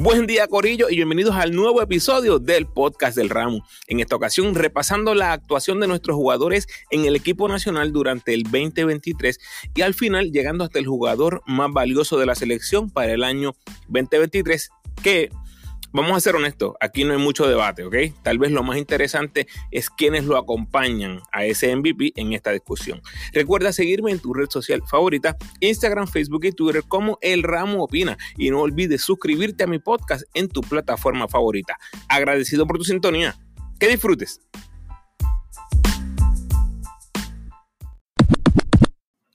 Buen día Corillo y bienvenidos al nuevo episodio del podcast del Ramo. En esta ocasión repasando la actuación de nuestros jugadores en el equipo nacional durante el 2023 y al final llegando hasta el jugador más valioso de la selección para el año 2023 que vamos a ser honestos, aquí no hay mucho debate, ¿ok? Tal vez lo más interesante es quienes lo acompañan a ese MVP en esta discusión. Recuerda seguirme en tu red social favorita, Instagram, Facebook y Twitter como El Ramo Opina y no olvides suscribirte a mi podcast en tu plataforma favorita. Agradecido por tu sintonía. Que disfrutes.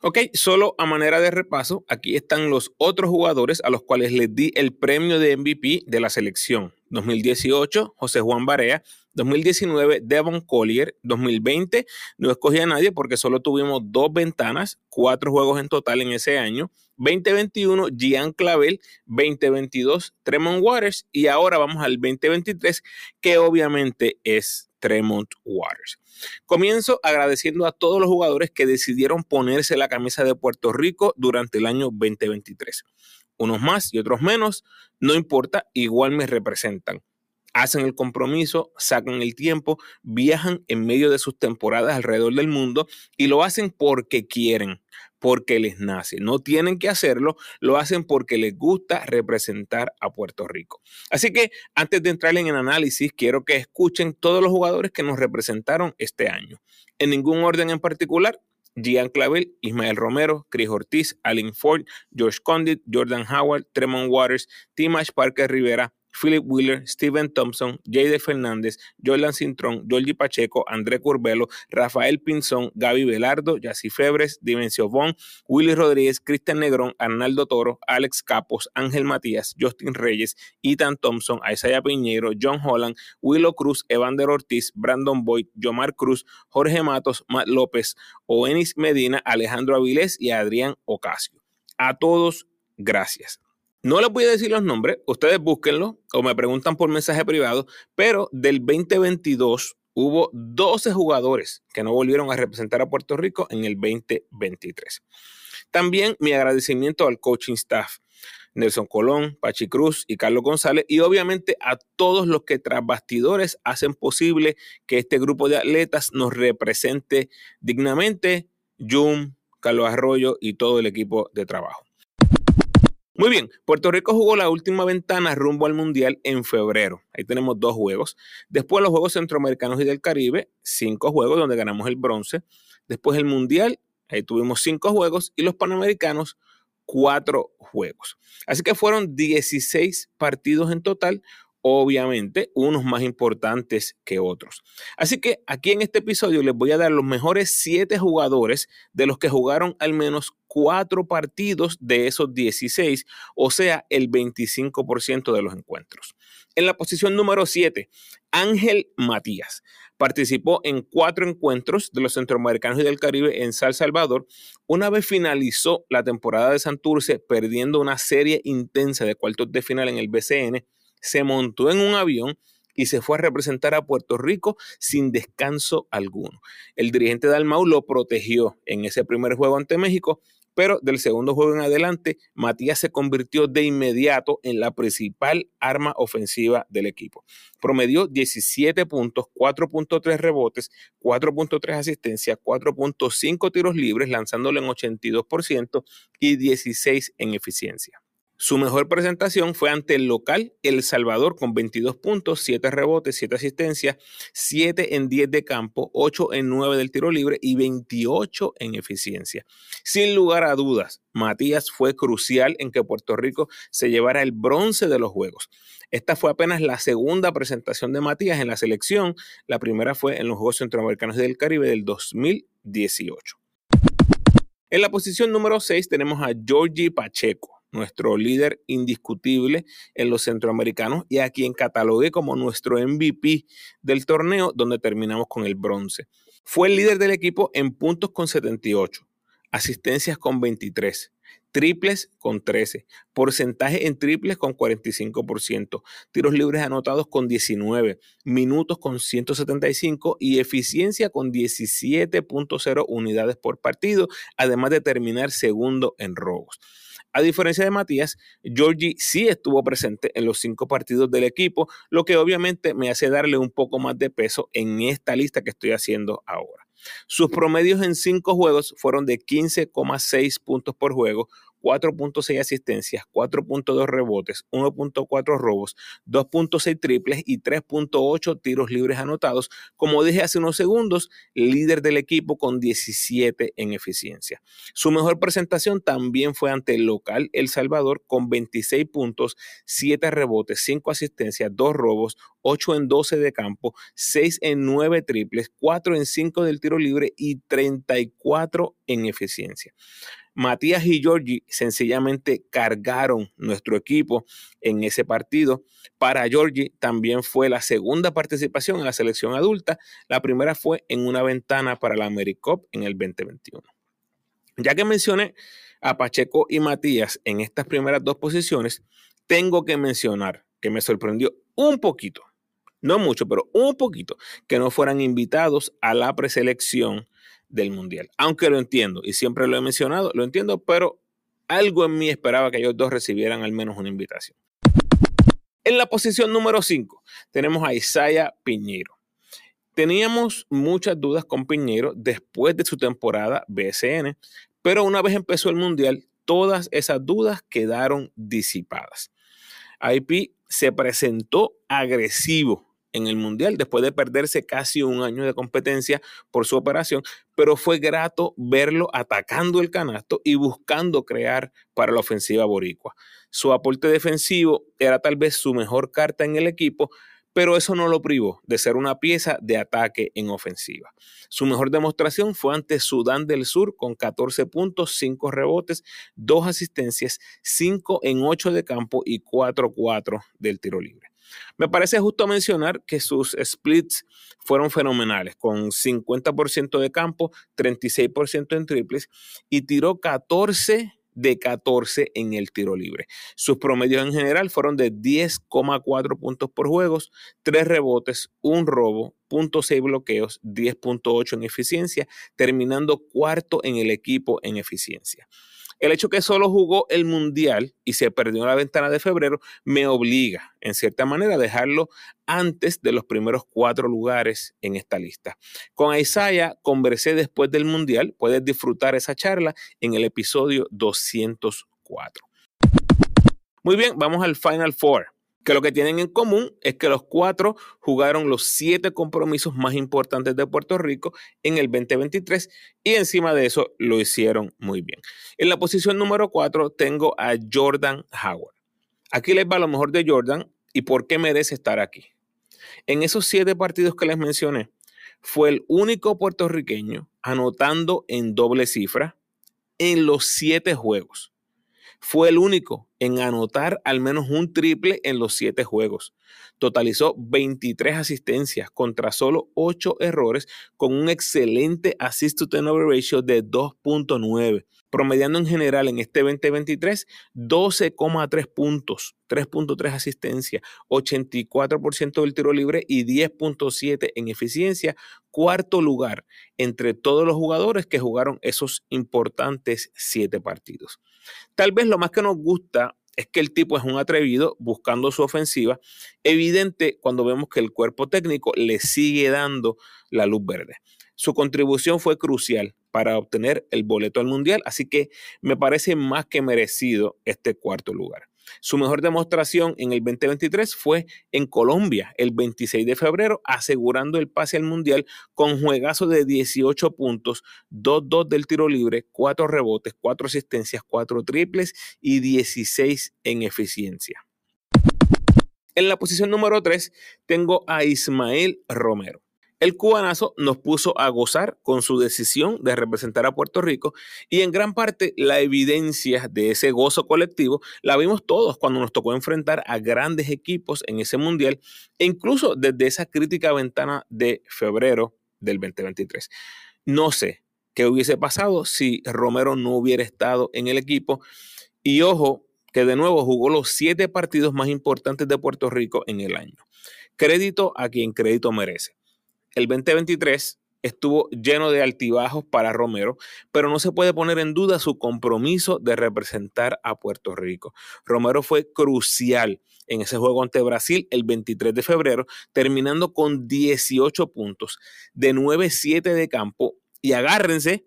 Ok, solo a manera de repaso, aquí están los otros jugadores a los cuales les di el premio de MVP de la selección. 2018, José Juan Barea. 2019, Devon Collier. 2020, no escogí a nadie porque solo tuvimos dos ventanas, cuatro juegos en total en ese año. 2021, Gian Clavel. 2022, Tremont Waters. Y ahora vamos al 2023, que obviamente es Tremont Waters. Comienzo agradeciendo a todos los jugadores que decidieron ponerse la camisa de Puerto Rico durante el año 2023. Unos más y otros menos, no importa, igual me representan hacen el compromiso, sacan el tiempo, viajan en medio de sus temporadas alrededor del mundo y lo hacen porque quieren, porque les nace. No tienen que hacerlo, lo hacen porque les gusta representar a Puerto Rico. Así que antes de entrar en el análisis, quiero que escuchen todos los jugadores que nos representaron este año. En ningún orden en particular, Gian Clavel, Ismael Romero, Chris Ortiz, Alin Ford, George Condit, Jordan Howard, Tremont Waters, Timash Parker Rivera, Philip Wheeler, Steven Thompson, Jade Fernández, Jordan Cintrón, Georgie Pacheco, André Curbelo, Rafael Pinzón, Gaby Velardo, Yací Febres, Dimensio Von, Willy Rodríguez, Cristian Negrón, Arnaldo Toro, Alex Capos, Ángel Matías, Justin Reyes, Ethan Thompson, Isaiah Piñero, John Holland, Willow Cruz, Evander Ortiz, Brandon Boyd, Yomar Cruz, Jorge Matos, Matt López, Oenis Medina, Alejandro Avilés y Adrián Ocasio. A todos, gracias. No les voy a decir los nombres, ustedes búsquenlo o me preguntan por mensaje privado, pero del 2022 hubo 12 jugadores que no volvieron a representar a Puerto Rico en el 2023. También mi agradecimiento al coaching staff. Nelson Colón, Pachi Cruz y Carlos González, y obviamente a todos los que tras bastidores hacen posible que este grupo de atletas nos represente dignamente, Jum, Carlos Arroyo y todo el equipo de trabajo. Muy bien, Puerto Rico jugó la última ventana rumbo al Mundial en febrero. Ahí tenemos dos juegos. Después los Juegos Centroamericanos y del Caribe, cinco juegos donde ganamos el bronce. Después el Mundial, ahí tuvimos cinco juegos. Y los Panamericanos, cuatro juegos. Así que fueron 16 partidos en total, obviamente unos más importantes que otros. Así que aquí en este episodio les voy a dar los mejores siete jugadores de los que jugaron al menos cuatro partidos de esos 16, o sea, el 25% de los encuentros. En la posición número 7, Ángel Matías. Participó en cuatro encuentros de los centroamericanos y del Caribe en San Salvador. Una vez finalizó la temporada de Santurce, perdiendo una serie intensa de cuartos de final en el BCN, se montó en un avión y se fue a representar a Puerto Rico sin descanso alguno. El dirigente de Almau lo protegió en ese primer juego ante México pero del segundo juego en adelante, Matías se convirtió de inmediato en la principal arma ofensiva del equipo. Promedió 17 puntos, 4.3 rebotes, 4.3 asistencias, 4.5 tiros libres, lanzándolo en 82% y 16 en eficiencia. Su mejor presentación fue ante el local El Salvador con 22 puntos, 7 rebotes, 7 asistencias, 7 en 10 de campo, 8 en 9 del tiro libre y 28 en eficiencia. Sin lugar a dudas, Matías fue crucial en que Puerto Rico se llevara el bronce de los Juegos. Esta fue apenas la segunda presentación de Matías en la selección. La primera fue en los Juegos Centroamericanos del Caribe del 2018. En la posición número 6 tenemos a Georgie Pacheco nuestro líder indiscutible en los centroamericanos y a quien catalogué como nuestro MVP del torneo, donde terminamos con el bronce. Fue el líder del equipo en puntos con 78, asistencias con 23, triples con 13, porcentaje en triples con 45%, tiros libres anotados con 19, minutos con 175 y eficiencia con 17.0 unidades por partido, además de terminar segundo en robos. A diferencia de Matías, Georgie sí estuvo presente en los cinco partidos del equipo, lo que obviamente me hace darle un poco más de peso en esta lista que estoy haciendo ahora. Sus promedios en cinco juegos fueron de 15,6 puntos por juego, 4.6 asistencias, 4.2 rebotes, 1.4 robos, 2.6 triples y 3.8 tiros libres anotados. Como dije hace unos segundos, líder del equipo con 17 en eficiencia. Su mejor presentación también fue ante el local El Salvador con 26 puntos, 7 rebotes, 5 asistencias, 2 robos, 8 en 12 de campo, 6 en 9 triples, 4 en 5 del tiro libre y 34 en eficiencia. Matías y Giorgi sencillamente cargaron nuestro equipo en ese partido. Para Giorgi también fue la segunda participación en la selección adulta. La primera fue en una ventana para la AmeriCup en el 2021. Ya que mencioné a Pacheco y Matías en estas primeras dos posiciones, tengo que mencionar que me sorprendió un poquito, no mucho, pero un poquito, que no fueran invitados a la preselección del Mundial. Aunque lo entiendo, y siempre lo he mencionado, lo entiendo, pero algo en mí esperaba que ellos dos recibieran al menos una invitación. En la posición número 5 tenemos a Isaiah Piñero. Teníamos muchas dudas con Piñero después de su temporada BSN, pero una vez empezó el Mundial, todas esas dudas quedaron disipadas. IP se presentó agresivo en el Mundial después de perderse casi un año de competencia por su operación, pero fue grato verlo atacando el canasto y buscando crear para la ofensiva boricua. Su aporte defensivo era tal vez su mejor carta en el equipo, pero eso no lo privó de ser una pieza de ataque en ofensiva. Su mejor demostración fue ante Sudán del Sur con 14 puntos, 5 rebotes, 2 asistencias, 5 en 8 de campo y 4-4 del tiro libre. Me parece justo mencionar que sus splits fueron fenomenales, con 50% de campo, 36% en triples y tiró 14 de 14 en el tiro libre. Sus promedios en general fueron de 10,4 puntos por juegos, 3 rebotes, 1 robo, 0.6 bloqueos, 10.8 en eficiencia, terminando cuarto en el equipo en eficiencia. El hecho que solo jugó el Mundial y se perdió la ventana de febrero me obliga, en cierta manera, a dejarlo antes de los primeros cuatro lugares en esta lista. Con Isaiah conversé después del Mundial. Puedes disfrutar esa charla en el episodio 204. Muy bien, vamos al Final Four que lo que tienen en común es que los cuatro jugaron los siete compromisos más importantes de Puerto Rico en el 2023 y encima de eso lo hicieron muy bien. En la posición número cuatro tengo a Jordan Howard. Aquí les va lo mejor de Jordan y por qué merece estar aquí. En esos siete partidos que les mencioné, fue el único puertorriqueño anotando en doble cifra en los siete juegos. Fue el único en anotar al menos un triple en los siete juegos. Totalizó 23 asistencias contra solo 8 errores con un excelente assist to turnover ratio de 2.9 promediando en general en este 2023 12,3 puntos, 3.3 asistencia, 84% del tiro libre y 10.7 en eficiencia, cuarto lugar entre todos los jugadores que jugaron esos importantes siete partidos. Tal vez lo más que nos gusta es que el tipo es un atrevido buscando su ofensiva, evidente cuando vemos que el cuerpo técnico le sigue dando la luz verde. Su contribución fue crucial para obtener el boleto al Mundial, así que me parece más que merecido este cuarto lugar. Su mejor demostración en el 2023 fue en Colombia el 26 de febrero, asegurando el pase al Mundial con juegazo de 18 puntos, 2-2 del tiro libre, 4 rebotes, 4 asistencias, 4 triples y 16 en eficiencia. En la posición número 3 tengo a Ismael Romero. El cubanazo nos puso a gozar con su decisión de representar a Puerto Rico y en gran parte la evidencia de ese gozo colectivo la vimos todos cuando nos tocó enfrentar a grandes equipos en ese mundial e incluso desde esa crítica ventana de febrero del 2023. No sé qué hubiese pasado si Romero no hubiera estado en el equipo y ojo que de nuevo jugó los siete partidos más importantes de Puerto Rico en el año. Crédito a quien crédito merece el 2023 estuvo lleno de altibajos para Romero, pero no se puede poner en duda su compromiso de representar a Puerto Rico. Romero fue crucial en ese juego ante Brasil el 23 de febrero, terminando con 18 puntos de 9-7 de campo y agárrense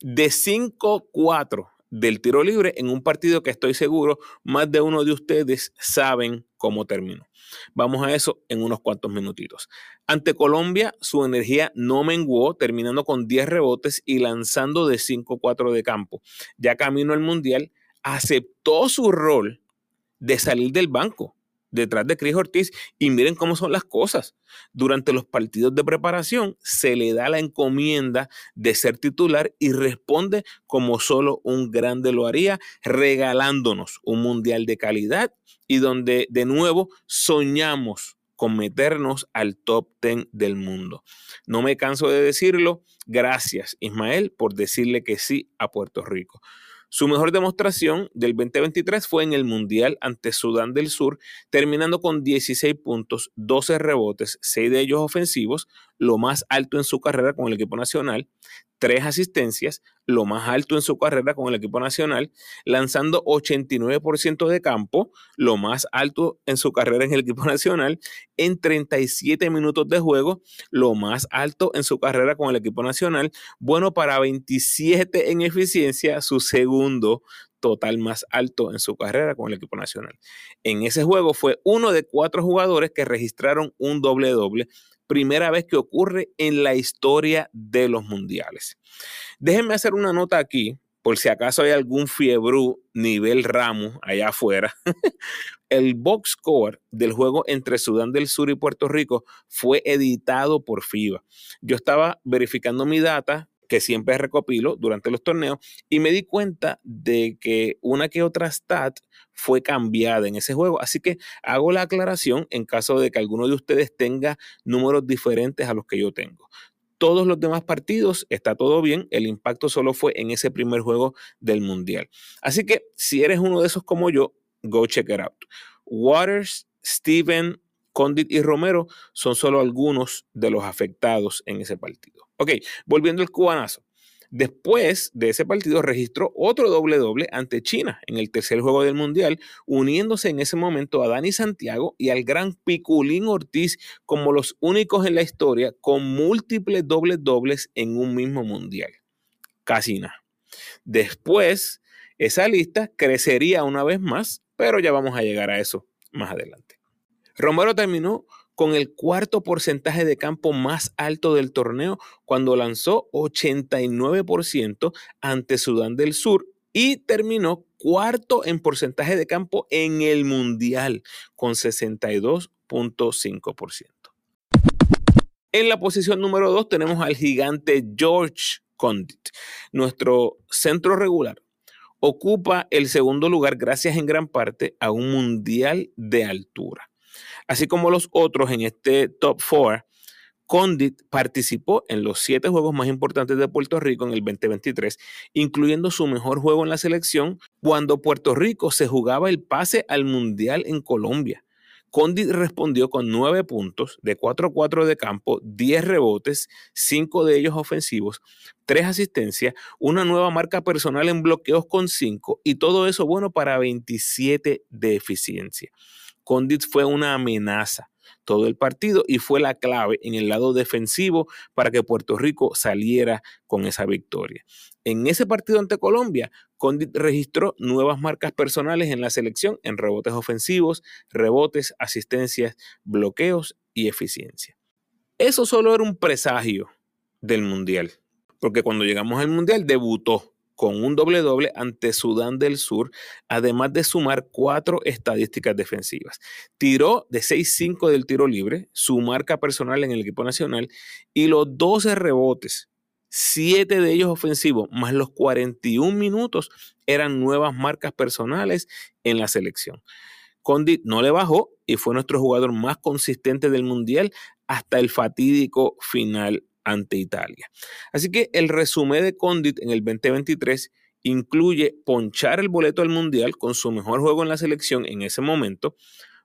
de 5-4 del tiro libre en un partido que estoy seguro más de uno de ustedes saben cómo terminó. Vamos a eso en unos cuantos minutitos. Ante Colombia, su energía no menguó, terminando con 10 rebotes y lanzando de 5-4 de campo. Ya camino al Mundial, aceptó su rol de salir del banco detrás de Cris Ortiz y miren cómo son las cosas. Durante los partidos de preparación se le da la encomienda de ser titular y responde como solo un grande lo haría, regalándonos un mundial de calidad y donde de nuevo soñamos con meternos al top 10 del mundo. No me canso de decirlo. Gracias, Ismael, por decirle que sí a Puerto Rico. Su mejor demostración del 2023 fue en el Mundial ante Sudán del Sur, terminando con 16 puntos, 12 rebotes, 6 de ellos ofensivos, lo más alto en su carrera con el equipo nacional, tres asistencias, lo más alto en su carrera con el equipo nacional, lanzando 89% de campo, lo más alto en su carrera en el equipo nacional, en 37 minutos de juego, lo más alto en su carrera con el equipo nacional, bueno para 27 en eficiencia, su segundo total más alto en su carrera con el equipo nacional. En ese juego fue uno de cuatro jugadores que registraron un doble doble primera vez que ocurre en la historia de los mundiales. Déjenme hacer una nota aquí, por si acaso hay algún fiebrú nivel Ramos allá afuera. El box score del juego entre Sudán del Sur y Puerto Rico fue editado por FIBA. Yo estaba verificando mi data que siempre recopilo durante los torneos y me di cuenta de que una que otra stat fue cambiada en ese juego. Así que hago la aclaración en caso de que alguno de ustedes tenga números diferentes a los que yo tengo. Todos los demás partidos está todo bien, el impacto solo fue en ese primer juego del Mundial. Así que si eres uno de esos como yo, go check it out. Waters, Steven, Condit y Romero son solo algunos de los afectados en ese partido. Ok, volviendo al cubanazo. Después de ese partido registró otro doble doble ante China en el tercer juego del Mundial, uniéndose en ese momento a Dani Santiago y al gran Piculín Ortiz como los únicos en la historia con múltiples dobles dobles en un mismo Mundial. Casi nada. Después, esa lista crecería una vez más, pero ya vamos a llegar a eso más adelante. Romero terminó con el cuarto porcentaje de campo más alto del torneo cuando lanzó 89% ante Sudán del Sur y terminó cuarto en porcentaje de campo en el Mundial con 62.5%. En la posición número 2 tenemos al gigante George Condit, nuestro centro regular. Ocupa el segundo lugar gracias en gran parte a un mundial de altura. Así como los otros en este top 4, Condit participó en los siete juegos más importantes de Puerto Rico en el 2023, incluyendo su mejor juego en la selección cuando Puerto Rico se jugaba el pase al Mundial en Colombia. Condit respondió con nueve puntos de 4-4 de campo, 10 rebotes, 5 de ellos ofensivos, 3 asistencias, una nueva marca personal en bloqueos con 5 y todo eso bueno para 27 de eficiencia. Condit fue una amenaza todo el partido y fue la clave en el lado defensivo para que Puerto Rico saliera con esa victoria. En ese partido ante Colombia, Condit registró nuevas marcas personales en la selección en rebotes ofensivos, rebotes, asistencias, bloqueos y eficiencia. Eso solo era un presagio del Mundial, porque cuando llegamos al Mundial debutó con un doble doble ante Sudán del Sur, además de sumar cuatro estadísticas defensivas. Tiró de 6-5 del tiro libre, su marca personal en el equipo nacional, y los 12 rebotes, siete de ellos ofensivos, más los 41 minutos, eran nuevas marcas personales en la selección. Condit no le bajó y fue nuestro jugador más consistente del Mundial hasta el fatídico final ante Italia. Así que el resumen de Condit en el 2023 incluye ponchar el boleto al Mundial con su mejor juego en la selección en ese momento,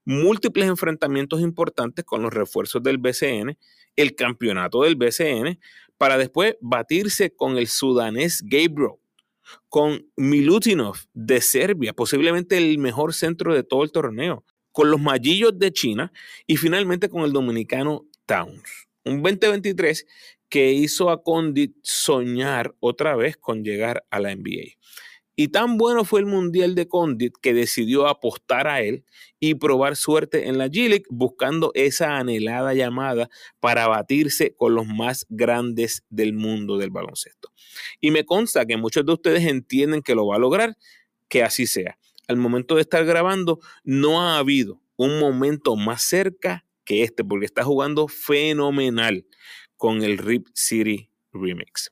múltiples enfrentamientos importantes con los refuerzos del BCN, el campeonato del BCN, para después batirse con el sudanés Gabriel, con Milutinov de Serbia, posiblemente el mejor centro de todo el torneo, con los Magillos de China y finalmente con el dominicano Towns. Un 2023 que hizo a Condit soñar otra vez con llegar a la NBA. Y tan bueno fue el Mundial de Condit que decidió apostar a él y probar suerte en la G-League buscando esa anhelada llamada para batirse con los más grandes del mundo del baloncesto. Y me consta que muchos de ustedes entienden que lo va a lograr, que así sea. Al momento de estar grabando, no ha habido un momento más cerca que este, porque está jugando fenomenal con el Rip City Remix.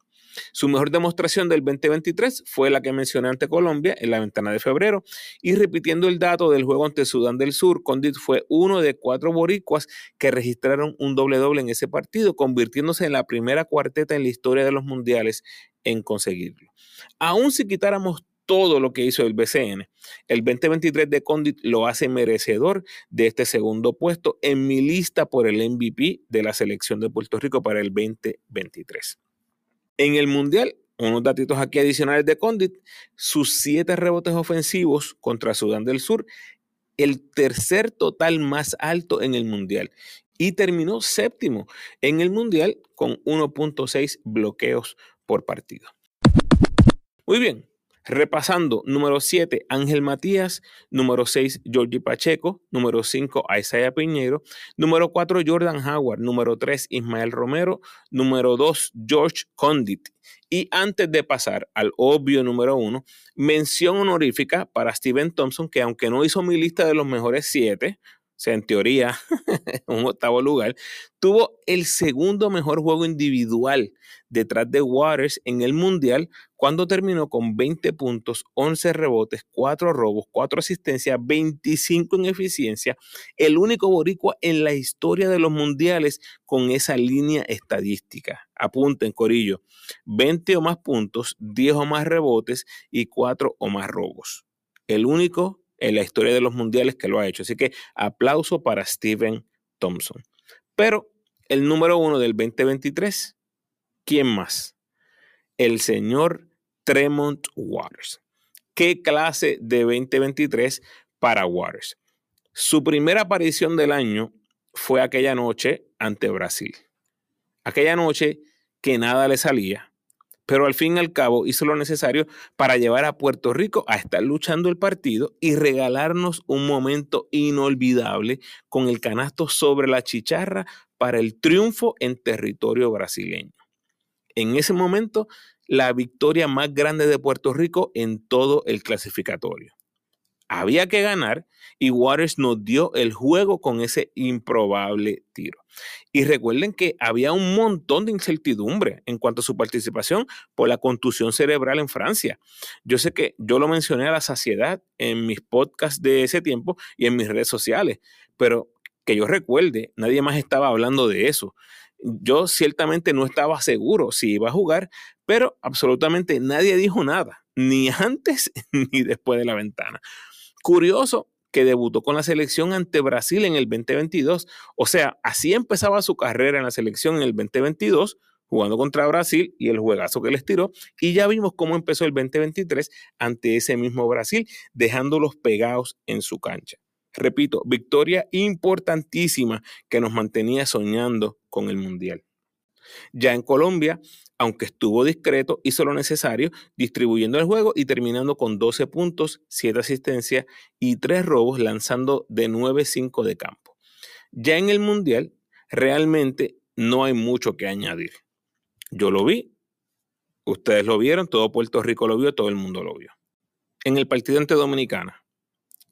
Su mejor demostración del 2023 fue la que mencioné ante Colombia en la ventana de febrero y repitiendo el dato del juego ante Sudán del Sur, Condit fue uno de cuatro boricuas que registraron un doble doble en ese partido, convirtiéndose en la primera cuarteta en la historia de los mundiales en conseguirlo. Aún si quitáramos todo lo que hizo el BCN. El 2023 de Condit lo hace merecedor de este segundo puesto en mi lista por el MVP de la selección de Puerto Rico para el 2023. En el Mundial, unos datitos aquí adicionales de Condit, sus siete rebotes ofensivos contra Sudán del Sur, el tercer total más alto en el Mundial. Y terminó séptimo en el Mundial con 1.6 bloqueos por partido. Muy bien, Repasando, número 7, Ángel Matías, número 6, Georgie Pacheco, número 5, Isaiah Piñero, número 4, Jordan Howard, número 3, Ismael Romero, número 2, George Condit. Y antes de pasar al obvio número 1, mención honorífica para Steven Thompson, que aunque no hizo mi lista de los mejores 7, o sea, en teoría, un octavo lugar, tuvo el segundo mejor juego individual detrás de Waters en el Mundial cuando terminó con 20 puntos, 11 rebotes, 4 robos, 4 asistencias, 25 en eficiencia, el único boricua en la historia de los mundiales con esa línea estadística. Apunten, Corillo, 20 o más puntos, 10 o más rebotes y 4 o más robos. El único en la historia de los mundiales que lo ha hecho. Así que aplauso para Steven Thompson. Pero el número uno del 2023, ¿quién más? El señor Tremont Waters. ¿Qué clase de 2023 para Waters? Su primera aparición del año fue aquella noche ante Brasil. Aquella noche que nada le salía, pero al fin y al cabo hizo lo necesario para llevar a Puerto Rico a estar luchando el partido y regalarnos un momento inolvidable con el canasto sobre la chicharra para el triunfo en territorio brasileño. En ese momento, la victoria más grande de Puerto Rico en todo el clasificatorio. Había que ganar y Waters nos dio el juego con ese improbable tiro. Y recuerden que había un montón de incertidumbre en cuanto a su participación por la contusión cerebral en Francia. Yo sé que yo lo mencioné a la saciedad en mis podcasts de ese tiempo y en mis redes sociales, pero que yo recuerde, nadie más estaba hablando de eso. Yo ciertamente no estaba seguro si iba a jugar, pero absolutamente nadie dijo nada, ni antes ni después de la ventana. Curioso que debutó con la selección ante Brasil en el 2022. O sea, así empezaba su carrera en la selección en el 2022, jugando contra Brasil y el juegazo que les tiró. Y ya vimos cómo empezó el 2023 ante ese mismo Brasil, dejándolos pegados en su cancha. Repito, victoria importantísima que nos mantenía soñando con el Mundial. Ya en Colombia, aunque estuvo discreto, hizo lo necesario, distribuyendo el juego y terminando con 12 puntos, 7 asistencias y 3 robos, lanzando de 9-5 de campo. Ya en el Mundial, realmente no hay mucho que añadir. Yo lo vi, ustedes lo vieron, todo Puerto Rico lo vio, todo el mundo lo vio. En el partido ante Dominicana,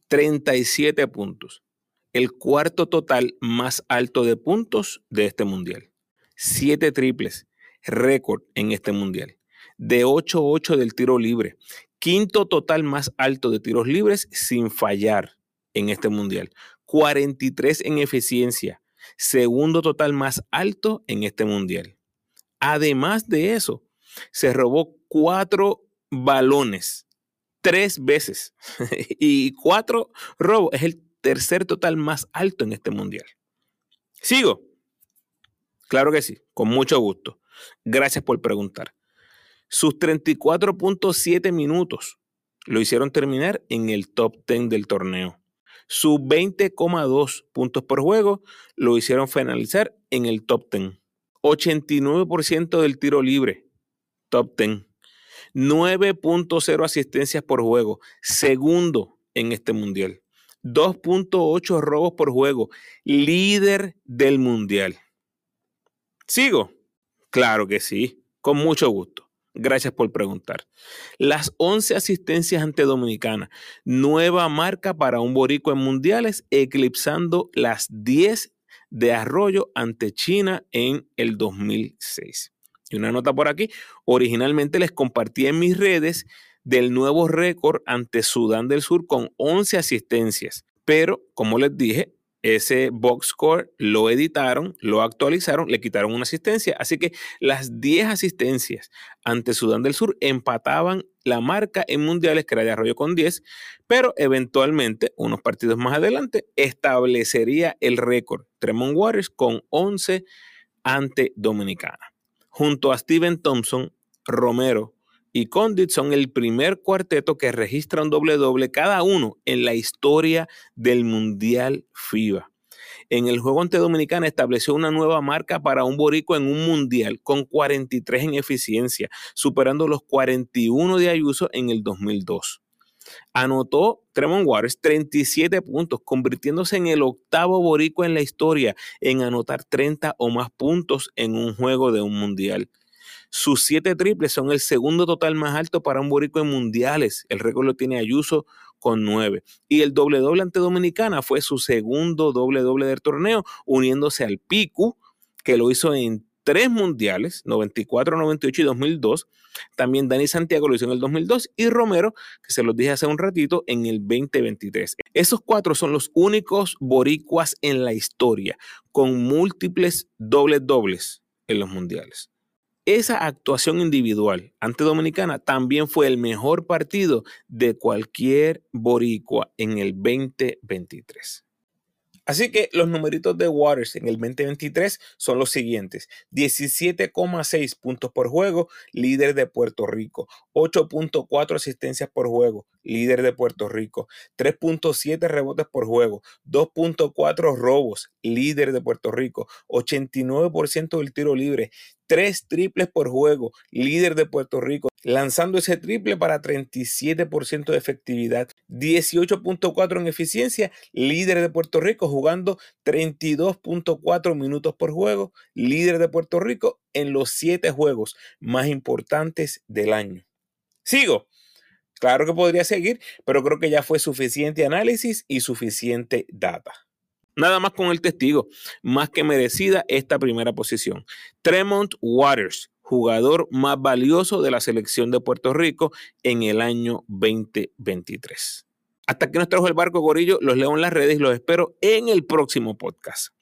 37 puntos, el cuarto total más alto de puntos de este Mundial. 7 triples, récord en este mundial. De 8-8 del tiro libre. Quinto total más alto de tiros libres sin fallar en este mundial. 43 en eficiencia. Segundo total más alto en este mundial. Además de eso, se robó cuatro balones tres veces y cuatro robos. Es el tercer total más alto en este mundial. Sigo. Claro que sí, con mucho gusto. Gracias por preguntar. Sus 34.7 minutos lo hicieron terminar en el top 10 del torneo. Sus 20,2 puntos por juego lo hicieron finalizar en el top 10. 89% del tiro libre, top 10. 9.0 asistencias por juego, segundo en este mundial. 2.8 robos por juego, líder del mundial. ¿Sigo? Claro que sí, con mucho gusto. Gracias por preguntar. Las 11 asistencias ante Dominicana, nueva marca para un borico en mundiales, eclipsando las 10 de Arroyo ante China en el 2006. Y una nota por aquí, originalmente les compartí en mis redes del nuevo récord ante Sudán del Sur con 11 asistencias. Pero, como les dije, ese box score lo editaron, lo actualizaron, le quitaron una asistencia. Así que las 10 asistencias ante Sudán del Sur empataban la marca en mundiales que era de Arroyo con 10, pero eventualmente, unos partidos más adelante, establecería el récord Tremont Waters con 11 ante Dominicana. Junto a Steven Thompson, Romero, y Condit son el primer cuarteto que registra un doble-doble cada uno en la historia del Mundial FIBA. En el juego ante Dominicana estableció una nueva marca para un borico en un mundial con 43 en eficiencia, superando los 41 de Ayuso en el 2002. Anotó Tremont Waters 37 puntos, convirtiéndose en el octavo borico en la historia en anotar 30 o más puntos en un juego de un mundial. Sus siete triples son el segundo total más alto para un boricua en mundiales. El récord lo tiene Ayuso con nueve. Y el doble doble ante Dominicana fue su segundo doble doble del torneo, uniéndose al Picu, que lo hizo en tres mundiales, 94, 98 y 2002. También Dani Santiago lo hizo en el 2002 y Romero, que se los dije hace un ratito, en el 2023. Esos cuatro son los únicos boricuas en la historia con múltiples dobles dobles en los mundiales. Esa actuación individual ante Dominicana también fue el mejor partido de cualquier boricua en el 2023. Así que los numeritos de Waters en el 2023 son los siguientes. 17,6 puntos por juego, líder de Puerto Rico. 8.4 asistencias por juego, líder de Puerto Rico. 3.7 rebotes por juego. 2.4 robos, líder de Puerto Rico. 89% del tiro libre. 3 triples por juego, líder de Puerto Rico lanzando ese triple para 37% de efectividad, 18.4 en eficiencia, líder de Puerto Rico jugando 32.4 minutos por juego, líder de Puerto Rico en los 7 juegos más importantes del año. Sigo. Claro que podría seguir, pero creo que ya fue suficiente análisis y suficiente data. Nada más con el testigo, más que merecida esta primera posición. Tremont Waters, jugador más valioso de la selección de Puerto Rico en el año 2023. Hasta que nos trajo el barco Gorillo, los leo en las redes y los espero en el próximo podcast.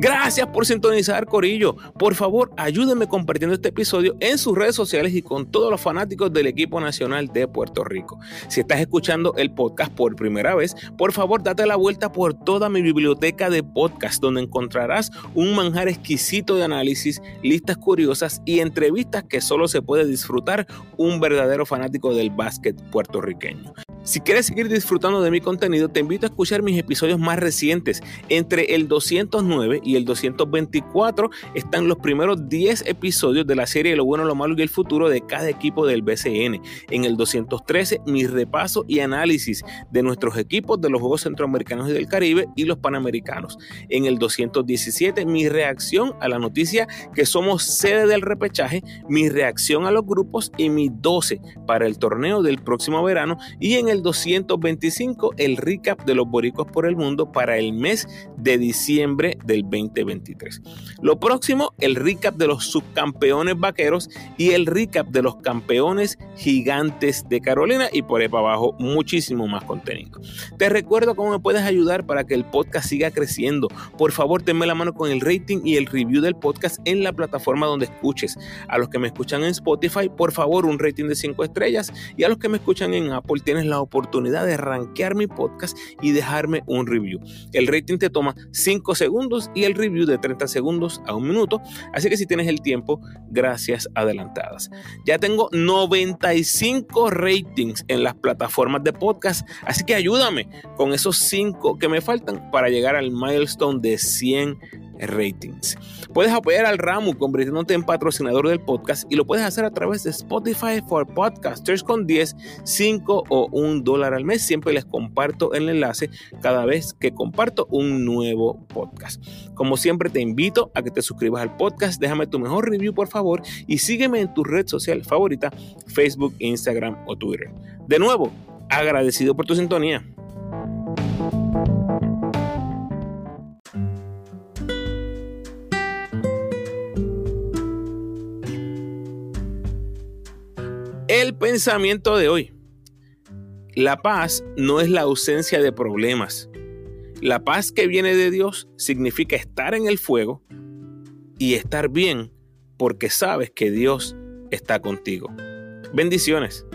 Gracias por sintonizar, Corillo. Por favor, ayúdenme compartiendo este episodio en sus redes sociales y con todos los fanáticos del equipo nacional de Puerto Rico. Si estás escuchando el podcast por primera vez, por favor, date la vuelta por toda mi biblioteca de podcast, donde encontrarás un manjar exquisito de análisis, listas curiosas y entrevistas que solo se puede disfrutar un verdadero fanático del básquet puertorriqueño. Si quieres seguir disfrutando de mi contenido, te invito a escuchar mis episodios más recientes. Entre el 209 y el 224 están los primeros 10 episodios de la serie Lo bueno, lo malo y el futuro de cada equipo del BCN. En el 213, mi repaso y análisis de nuestros equipos de los Juegos Centroamericanos y del Caribe y los Panamericanos. En el 217, mi reacción a la noticia que somos sede del repechaje, mi reacción a los grupos y mi 12 para el torneo del próximo verano. Y en el 225 el recap de los boricos por el mundo para el mes de diciembre del 2023. Lo próximo, el recap de los subcampeones vaqueros y el recap de los campeones gigantes de Carolina y por ahí para abajo muchísimo más contenido. Te recuerdo cómo me puedes ayudar para que el podcast siga creciendo. Por favor, tenme la mano con el rating y el review del podcast en la plataforma donde escuches. A los que me escuchan en Spotify, por favor, un rating de 5 estrellas y a los que me escuchan en Apple tienes la oportunidad de rankear mi podcast y dejarme un review. El rating te toma 5 segundos y el review de 30 segundos a un minuto. Así que si tienes el tiempo, gracias adelantadas. Ya tengo 95 ratings en las plataformas de podcast, así que ayúdame con esos 5 que me faltan para llegar al milestone de 100 ratings. Puedes apoyar al Ramu convirtiéndote en patrocinador del podcast y lo puedes hacer a través de Spotify for Podcasters con 10, 5 o 1 dólar al mes. Siempre les comparto el enlace cada vez que comparto un nuevo podcast. Como siempre te invito a que te suscribas al podcast, déjame tu mejor review por favor y sígueme en tu red social favorita, Facebook, Instagram o Twitter. De nuevo, agradecido por tu sintonía. El pensamiento de hoy. La paz no es la ausencia de problemas. La paz que viene de Dios significa estar en el fuego y estar bien porque sabes que Dios está contigo. Bendiciones.